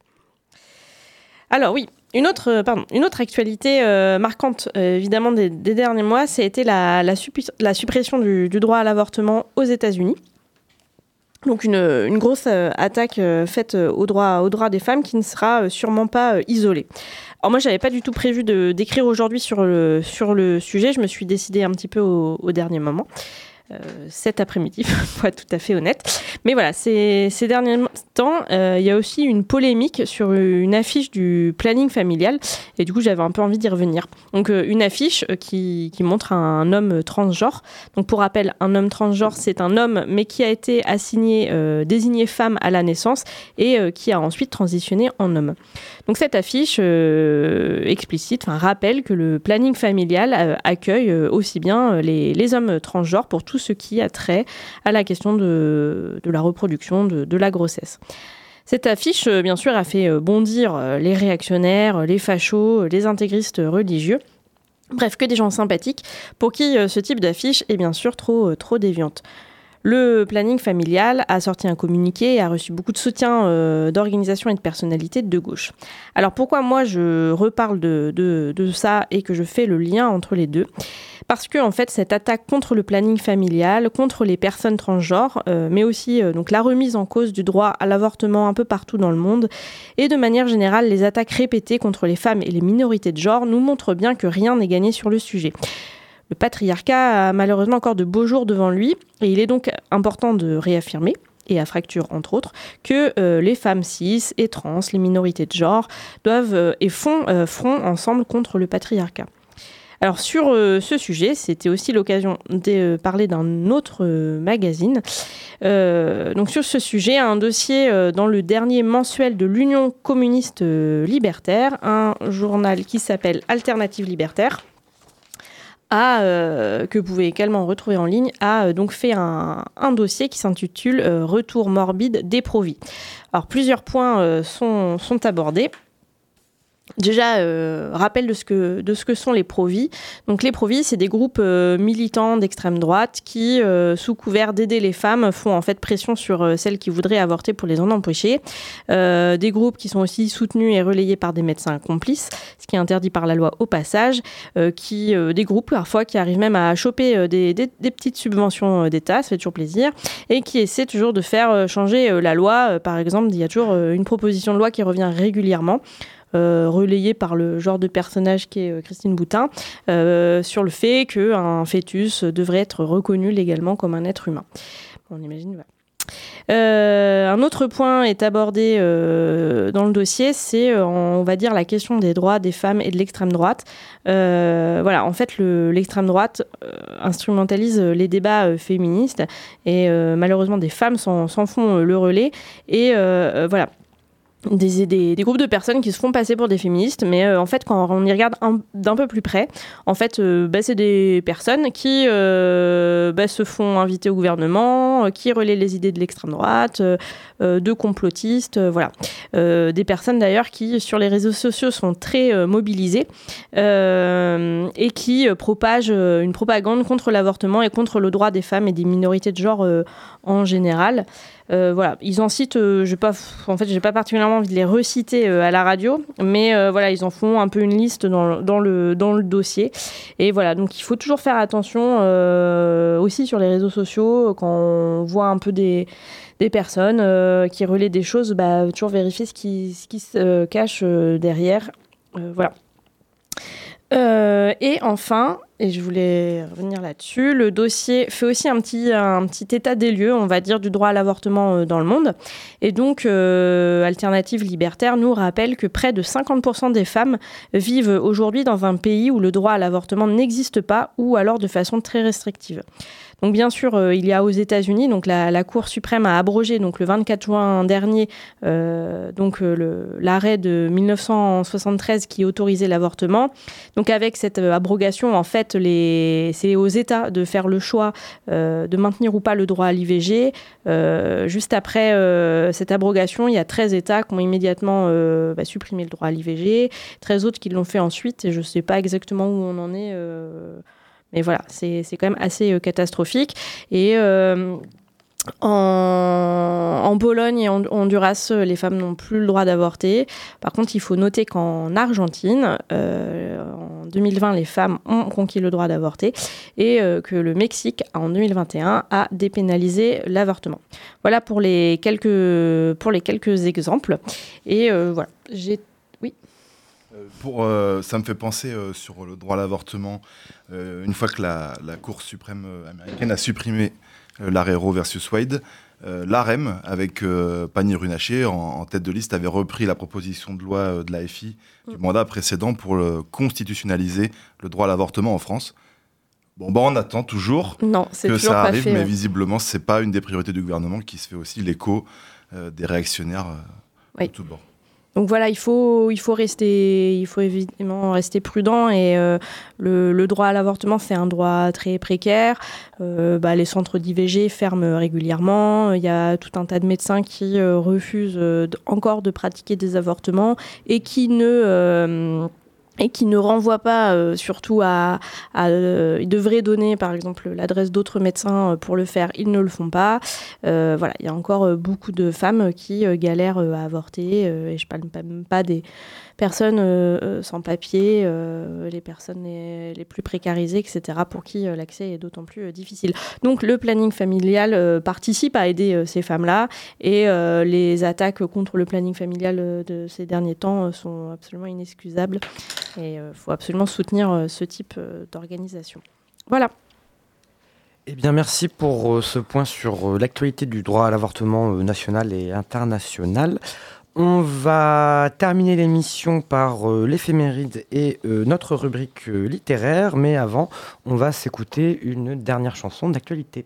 Alors oui, une autre, euh, pardon, une autre actualité euh, marquante, euh, évidemment, des, derniers mois, été la, la, la suppression du, droit à l'avortement aux États-Unis. Donc une, grosse attaque faite euh, au droit, au droit des femmes qui ne sera sûrement pas isolée. Alors moi, j'avais pas du tout prévu de d'écrire aujourd'hui sur le, sur le sujet. Je me suis décidée un petit peu au, dernier moment. euh, cet après-midi, <laughs> pour être tout à fait honnête. Mais voilà, ces, derniers temps, euh, il y a aussi une polémique sur une affiche du planning familial. Et du coup, j'avais un peu envie d'y revenir. Donc, euh, une affiche qui, qui montre un homme transgenre. Donc, pour rappel, un homme transgenre, c'est un homme, mais qui a été assigné, désigné femme à la naissance et qui a ensuite transitionné en homme. Donc, cette affiche euh, explicite, rappelle que le planning familial euh, accueille euh, aussi bien les, hommes transgenres pour tout ce qui a trait à la question de, la reproduction, de, la grossesse. Cette affiche, bien sûr, a fait bondir les réactionnaires, les fachos, les intégristes religieux. Bref, que des gens sympathiques pour qui ce type d'affiche est bien sûr trop, trop déviante. Le planning familial a sorti un communiqué et a reçu beaucoup de soutien euh, d'organisations et de personnalités de gauche. Alors pourquoi moi je reparle de, ça et que je fais le lien entre les deux? Parce que en fait cette attaque contre le planning familial, contre les personnes transgenres, euh, mais aussi euh, donc la remise en cause du droit à l'avortement un peu partout dans le monde, et de manière générale les attaques répétées contre les femmes et les minorités de genre nous montrent bien que rien n'est gagné sur le sujet. Le patriarcat a malheureusement encore de beaux jours devant lui, et il est donc important de réaffirmer et à fracture entre autres, que euh, les femmes cis et trans, les minorités de genre, doivent euh, et font euh, front ensemble contre le patriarcat. Alors sur ce sujet, c'était aussi l'occasion de parler d'un autre magazine. Donc sur ce sujet, un dossier dans le dernier mensuel de l'Union communiste libertaire, un journal qui s'appelle Alternative libertaire euh, que vous pouvez également retrouver en ligne, a euh, donc fait un, dossier qui s'intitule euh, Retour morbide des Provis. Alors plusieurs points sont abordés. Déjà, euh, rappel de ce, que, de ce que sont les provis. Donc, les provis, c'est des groupes euh, militants d'extrême droite qui, euh, sous couvert d'aider les femmes, font en fait pression sur celles qui voudraient avorter pour les en empêcher. Des groupes qui sont aussi soutenus et relayés par des médecins complices, ce qui est interdit par la loi au passage. Qui, des groupes parfois qui arrivent même à choper des, petites subventions d'État, ça fait toujours plaisir, et qui essaient toujours de faire changer la loi. Par exemple, il y a toujours une proposition de loi qui revient régulièrement euh, par le genre de personnage qui est euh, Christine Boutin, euh, sur le fait qu'un fœtus devrait être reconnu légalement comme un être humain. On imagine. Euh, un autre point est abordé dans le dossier, c'est, on va dire, la question des droits des femmes et de l'extrême droite. Voilà, en fait, le- l'extrême droite instrumentalise les débats féministes et malheureusement, des femmes s'en font le relais. Et voilà, des, groupes de personnes qui se font passer pour des féministes, mais euh, en fait, quand on y regarde un- d'un peu plus près, en fait, euh, bah, c'est des personnes qui euh, bah, se font inviter au gouvernement, qui relaient les idées de l'extrême droite, de complotistes, voilà. Des personnes d'ailleurs qui, sur les réseaux sociaux, sont très mobilisées et qui propagent une propagande contre l'avortement et contre le droit des femmes et des minorités de genre en général. Euh, voilà, ils en citent, euh, j'ai pas, en fait, j'ai pas particulièrement envie de les reciter euh, à la radio, mais voilà, ils en font un peu une liste dans, le, dossier. Et voilà, donc il faut toujours faire attention aussi sur les réseaux sociaux quand on voit un peu des, personnes qui relaient des choses, bah, toujours vérifier ce qui, se cache derrière. Voilà. Euh, et enfin, et je voulais revenir là-dessus. Le dossier fait aussi un petit, état des lieux, on va dire, du droit à l'avortement euh, dans le monde. Et donc, euh, Alternative Libertaire nous rappelle que près de 50% des femmes vivent aujourd'hui dans un pays où le droit à l'avortement n'existe pas ou alors de façon très restrictive. Donc bien sûr, euh, il y a aux États-Unis, donc la, Cour suprême a abrogé donc le 24 juin dernier euh, donc euh, l'arrêt de 1973 qui autorisait l'avortement. Donc avec cette euh, abrogation, en fait, c'est aux États de faire le choix de maintenir ou pas le droit à l'IVG. Juste après cette abrogation, il y a 13 États qui ont immédiatement bah, supprimé le droit à l'IVG, 13 autres qui l'ont fait ensuite, et je ne sais pas exactement où on en est. mais voilà, c'est quand même assez euh, catastrophique. Et euh, en, en Pologne et en Honduras, euh, les femmes n'ont plus le droit d'avorter. Par contre, il faut noter qu'en Argentine, en 2020, les femmes ont conquis le droit d'avorter et que le Mexique, en 2021, a dépénalisé l'avortement. Voilà pour les quelques, pour les quelques exemples. Et voilà, j'ai Pour, euh, ça me fait penser euh, sur le droit à l'avortement. euh, une fois que la, la Cour suprême euh, américaine a supprimé euh, l'arrêt Roe versus Wade, euh, l'AREM, avec euh, Pannier-Runacher en, en tête de liste, avait repris la proposition de loi euh, de la FI du Mm. mandat précédent pour euh, constitutionnaliser le droit à l'avortement en France. Bon, bah, on attend toujours Non, que toujours ça arrive, fait, mais ouais. visiblement, c'est pas une des priorités du gouvernement qui se fait aussi l'écho euh, des réactionnaires euh, Oui. de tous bords. Donc voilà, il faut, il faut, rester, il faut évidemment rester prudent et euh, le, le droit à l'avortement, c'est un droit très précaire. Euh, bah, les centres d'IVG ferment régulièrement. Il y a tout un tas de médecins qui euh, refusent euh, encore de pratiquer des avortements et qui ne... et qui ne renvoient pas euh, surtout à... à euh, ils devraient donner par exemple l'adresse d'autres médecins euh, pour le faire, ils ne le font pas. Euh, voilà, il y a encore beaucoup de femmes qui galèrent à avorter et je parle même pas des personnes euh, euh, sans papier, euh, les personnes les, plus précarisées, etc., pour qui l'accès est d'autant plus difficile. Donc le planning familial participe à aider ces femmes-là et les attaques contre le planning familial de ces derniers temps sont absolument inexcusables et il faut absolument soutenir ce type d'organisation. Voilà. Eh bien, merci pour ce point sur l'actualité du droit à l'avortement national et international. On va terminer l'émission par euh, l'éphéméride et euh, notre rubrique euh, littéraire, mais avant, on va s'écouter une dernière chanson d'actualité.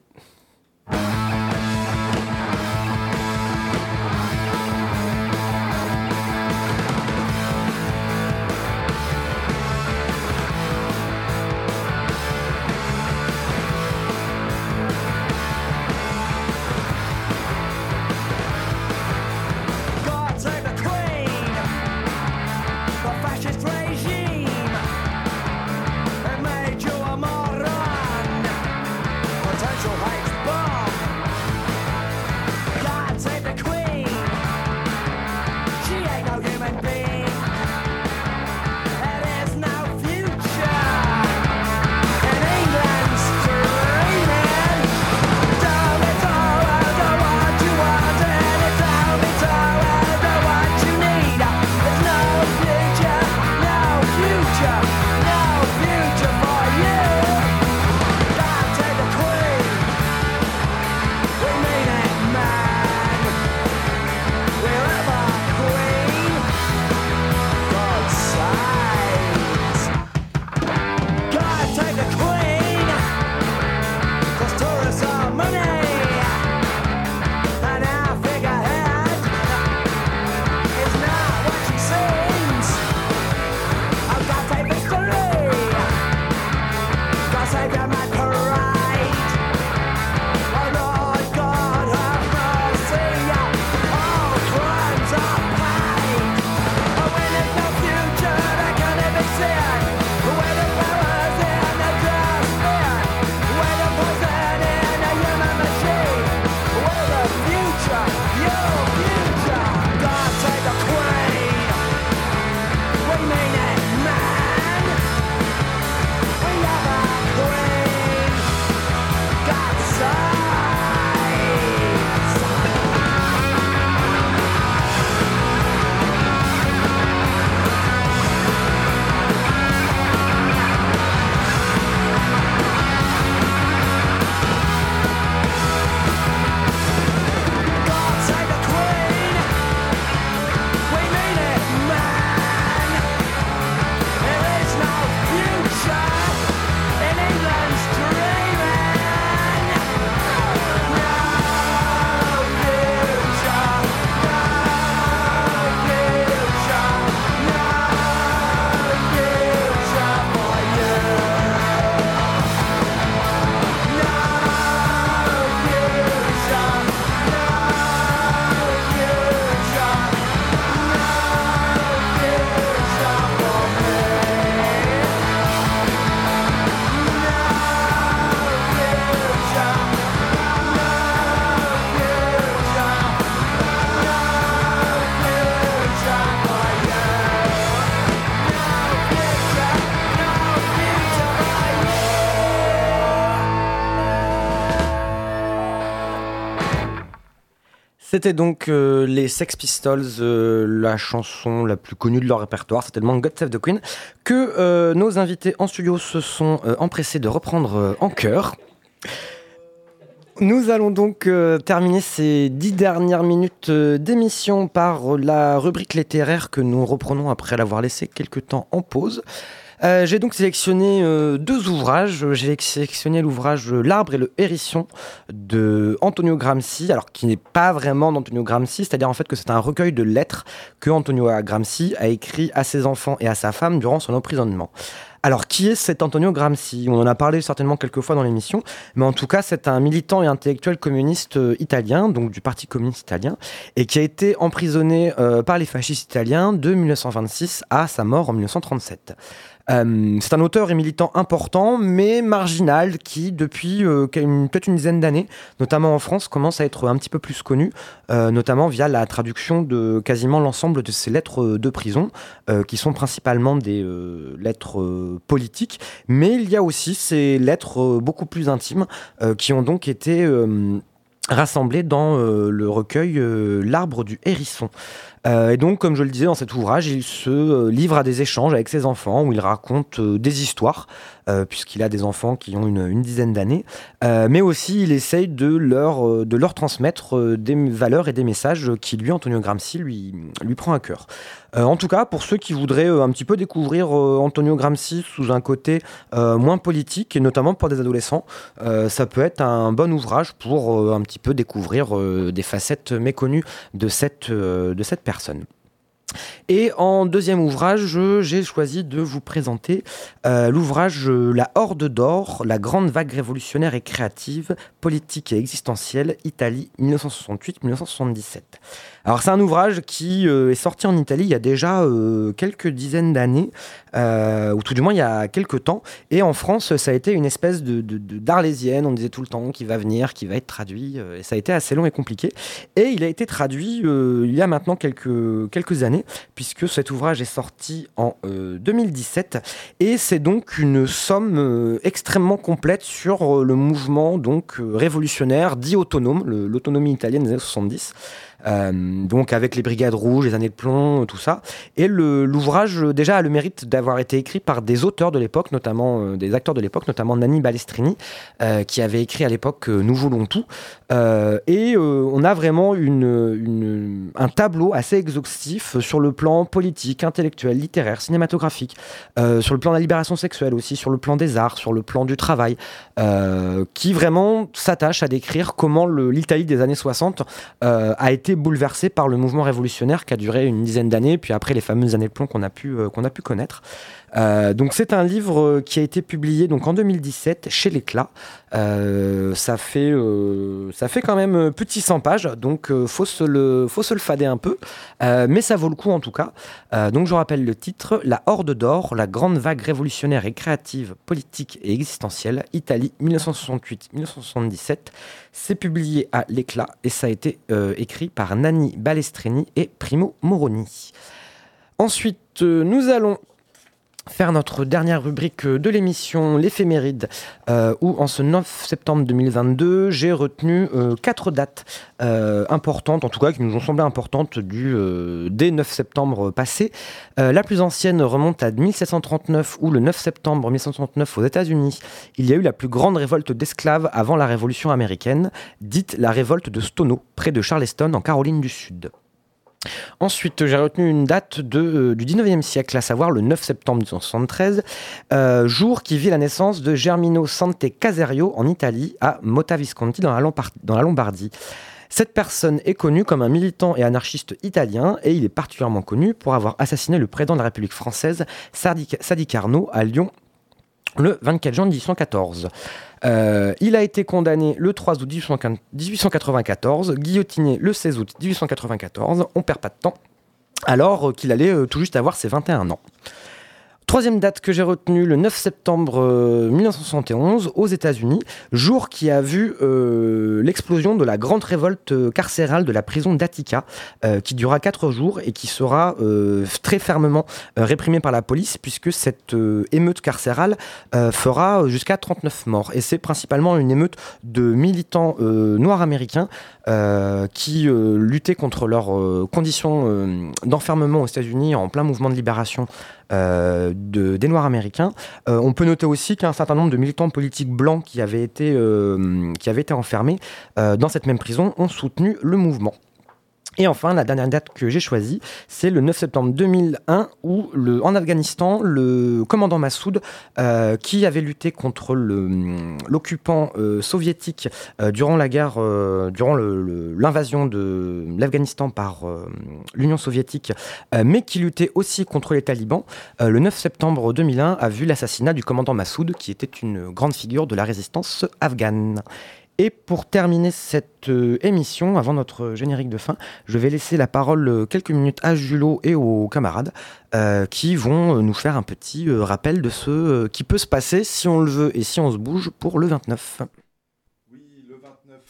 C'était donc euh, les Sex Pistols, euh, la chanson la plus connue de leur répertoire, c'est tellement God Save the Queen, que euh, nos invités en studio se sont empressés de reprendre en chœur. Nous allons donc terminer ces dix dernières minutes d'émission par la rubrique littéraire que nous reprenons après l'avoir laissé quelque temps en pause. Euh, J'ai donc sélectionné euh, deux ouvrages. J'ai sélectionné l'ouvrage L'arbre et le hérisson de Antonio Gramsci, alors qui n'est pas vraiment d'Antonio Gramsci, c'est-à-dire en fait que c'est un recueil de lettres que Antonio Gramsci a écrit à ses enfants et à sa femme durant son emprisonnement. Alors, qui est cet Antonio Gramsci? On en a parlé certainement quelques fois dans l'émission, mais en tout cas, c'est un militant et intellectuel communiste euh, italien, donc du Parti communiste italien, et qui a été emprisonné euh, par les fascistes italiens de 1926 à sa mort en 1937. Euh, c'est un auteur et militant important, mais marginal, qui depuis euh, peut-être une dizaine d'années, notamment en France, commence à être un petit peu plus connu, euh, notamment via la traduction de quasiment l'ensemble de ses lettres de prison, qui sont principalement des lettres politiques, mais il y a aussi ces lettres beaucoup plus intimes, qui ont donc été rassemblées dans le recueil L'arbre du hérisson. Euh, et donc, comme je le disais dans cet ouvrage, il se euh, livre à des échanges avec ses enfants où il raconte euh, des histoires, puisqu'il a des enfants qui ont une, dizaine d'années, mais aussi il essaye de leur, de leur transmettre des valeurs et des messages qui, lui, Antonio Gramsci, lui, lui prend à cœur. En tout cas, pour ceux qui voudraient un petit peu découvrir Antonio Gramsci sous un côté moins politique, et notamment pour des adolescents, ça peut être un bon ouvrage pour un petit peu découvrir des facettes méconnues de cette, de cette personne. Personne. Et en deuxième ouvrage, j'ai choisi de vous présenter euh, l'ouvrage La Horde d'Or, la grande vague révolutionnaire et créative, politique et existentielle, Italie 1968-1977. Alors c'est un ouvrage qui euh, est sorti en Italie il y a déjà euh, quelques dizaines d'années, ou tout du moins il y a quelques temps, et en France ça a été une espèce de, d'arlésienne, on disait tout le temps, qui va venir, qui va être traduit, et ça a été assez long et compliqué. Et il a été traduit il y a maintenant quelques, quelques années, puisque cet ouvrage est sorti en euh, 2017, et c'est donc une somme euh, extrêmement complète sur euh, le mouvement donc euh, révolutionnaire dit autonome, l'autonomie italienne des années 70. Euh, donc avec les brigades rouges, les années de plomb, tout ça. Et l'ouvrage euh, déjà a le mérite d'avoir été écrit par des auteurs de l'époque, notamment euh, des acteurs de l'époque, notamment Nanni Balestrini, qui avait écrit à l'époque Nous voulons tout. Et on a vraiment une, un tableau assez exhaustif sur le plan politique, intellectuel, littéraire, cinématographique, sur le plan de la libération sexuelle aussi, sur le plan des arts, sur le plan du travail, qui vraiment s'attache à décrire comment l'Italie des années 60 euh, a été bouleversée par le mouvement révolutionnaire qui a duré une dizaine d'années, puis après les fameuses années de plomb qu'on a pu, euh, qu'on a pu connaître. Euh, donc c'est un livre euh, qui a été publié donc en 2017 chez l'Éclat. Euh, ça fait ça fait quand même petit 100 pages, donc faut se le faut se le fader un peu, mais ça vaut le coup en tout cas. Donc je rappelle le titre La Horde d'or, la grande vague révolutionnaire et créative, politique et existentielle, Italie 1968-1977. C'est publié à l'Éclat et ça a été écrit par Nanni Balestrini et Primo Moroni. Ensuite, nous allons faire notre dernière rubrique euh, de l'émission, l'éphéméride, euh, où en ce 9 septembre 2022, j'ai retenu euh, quatre dates importantes, en tout cas qui nous ont semblé importantes du, dès 9 septembre passé. La plus ancienne remonte à 1739, où le 9 septembre 1739 aux États-Unis, il y a eu la plus grande révolte d'esclaves avant la Révolution américaine, dite la révolte de Stono, près de Charleston, en Caroline du Sud. Ensuite, j'ai retenu une date euh, du 19e siècle, à savoir le 9 septembre 1973, euh, jour qui vit la naissance de Germino Sante Caserio en Italie, à Motta Visconti, dans la, dans la Lombardie. Cette personne est connue comme un militant et anarchiste italien et il est particulièrement connu pour avoir assassiné le président de la République française, Sadi Carnot, à Lyon le 24 juin 1814. Euh, il a été condamné le 3 août 1894, guillotiné le 16 août 1894. On perd pas de temps, alors qu'il allait euh, tout juste avoir ses 21 ans. Troisième date que j'ai retenue, le 9 septembre euh, 1971, aux États-Unis, jour qui a vu euh, l'explosion de la grande révolte euh, carcérale de la prison d'Attica, euh, qui durera quatre jours et qui sera euh, très fermement euh, réprimée par la police, puisque cette euh, émeute carcérale euh, fera jusqu'à 39 morts. Et c'est principalement une émeute de militants euh, noirs américains euh, qui euh, luttaient contre leurs euh, conditions euh, d'enfermement aux États-Unis en plein mouvement de libération euh, de, des Noirs américains. Euh, on peut noter aussi qu'un certain nombre de militants politiques blancs qui avaient été, euh, qui avaient été enfermés euh, dans cette même prison ont soutenu le mouvement. Et enfin, la dernière date que j'ai choisie, c'est le 9 septembre 2001, où le, en Afghanistan, le commandant Massoud, euh, qui avait lutté contre le- l'occupant euh, soviétique euh, durant la guerre, durant l'invasion de l'Afghanistan par l'Union soviétique, mais qui luttait aussi contre les talibans, le 9 septembre 2001 a vu l'assassinat du commandant Massoud, qui était une grande figure de la résistance afghane. Et pour terminer cette euh, émission, avant notre générique de fin, je vais laisser la parole euh, quelques minutes à Julot et aux camarades euh, qui vont nous faire un petit rappel de ce qui peut se passer si on le veut et si on se bouge pour le 29.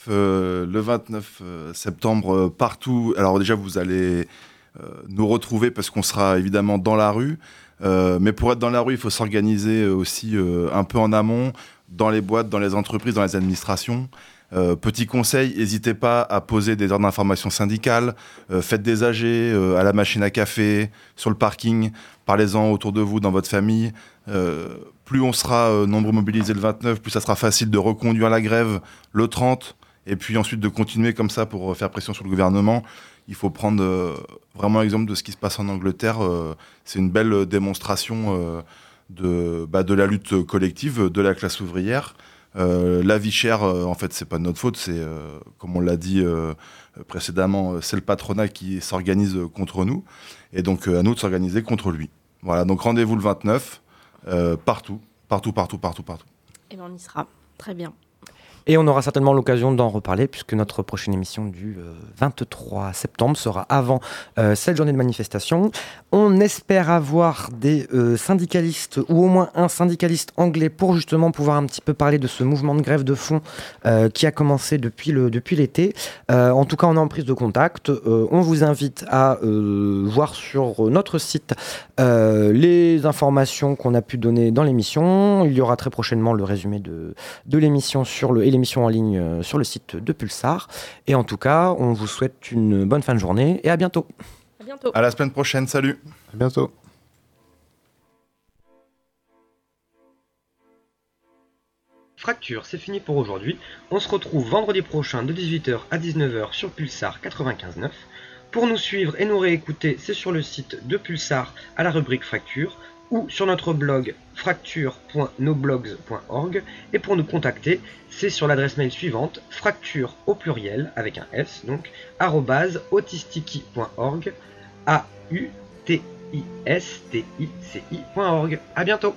Euh, le 29 euh, septembre, partout. Alors déjà, vous allez nous retrouver parce qu'on sera évidemment dans la rue. Mais pour être dans la rue, il faut s'organiser aussi un peu en amont, dans les boîtes, dans les entreprises, dans les administrations. Euh, petit conseil, n'hésitez pas à poser des ordres d'information syndicales, euh, faites des AG euh, à la machine à café, sur le parking, parlez-en autour de vous, dans votre famille. Plus on sera nombreux mobilisés le 29, plus ça sera facile de reconduire la grève le 30, et puis ensuite de continuer comme ça pour faire pression sur le gouvernement. Il faut prendre vraiment l'exemple de ce qui se passe en Angleterre. C'est une belle démonstration de, bah, de la lutte collective de la classe ouvrière. Euh, la vie chère, euh, en fait, c'est pas de notre faute. C'est, euh, comme on l'a dit précédemment, c'est le patronat qui s'organise contre nous. Et donc, à nous de s'organiser contre lui. Voilà, donc rendez-vous le 29, euh, partout, partout, partout, partout, partout. Et ben on y sera. Très bien. Et on aura certainement l'occasion d'en reparler puisque notre prochaine émission du euh, 23 septembre sera avant euh, cette journée de manifestation. On espère avoir des euh, syndicalistes ou au moins un syndicaliste anglais pour justement pouvoir un petit peu parler de ce mouvement de grève de fond euh, qui a commencé depuis depuis l'été. Euh, en tout cas, on est en prise de contact. Euh, on vous invite à euh, voir sur notre site euh, les informations qu'on a pu donner dans l'émission. Il y aura très prochainement le résumé de, de l'émission sur le l'émission en ligne euh, sur le site de Pulsar. Et en tout cas, on vous souhaite une bonne fin de journée et à bientôt. À bientôt. À la semaine prochaine, salut. À bientôt. Fracture, c'est fini pour aujourd'hui. On se retrouve vendredi prochain de 18h à 19h sur Pulsar 95.9. Pour nous suivre et nous réécouter, c'est sur le site de Pulsar à la rubrique Fracture ou sur notre blog fracture.noblogs.org et pour nous contacter, c'est sur l'adresse mail suivante fracture au pluriel avec un s donc autistiki.org a u t i s t i c i.org. À bientôt.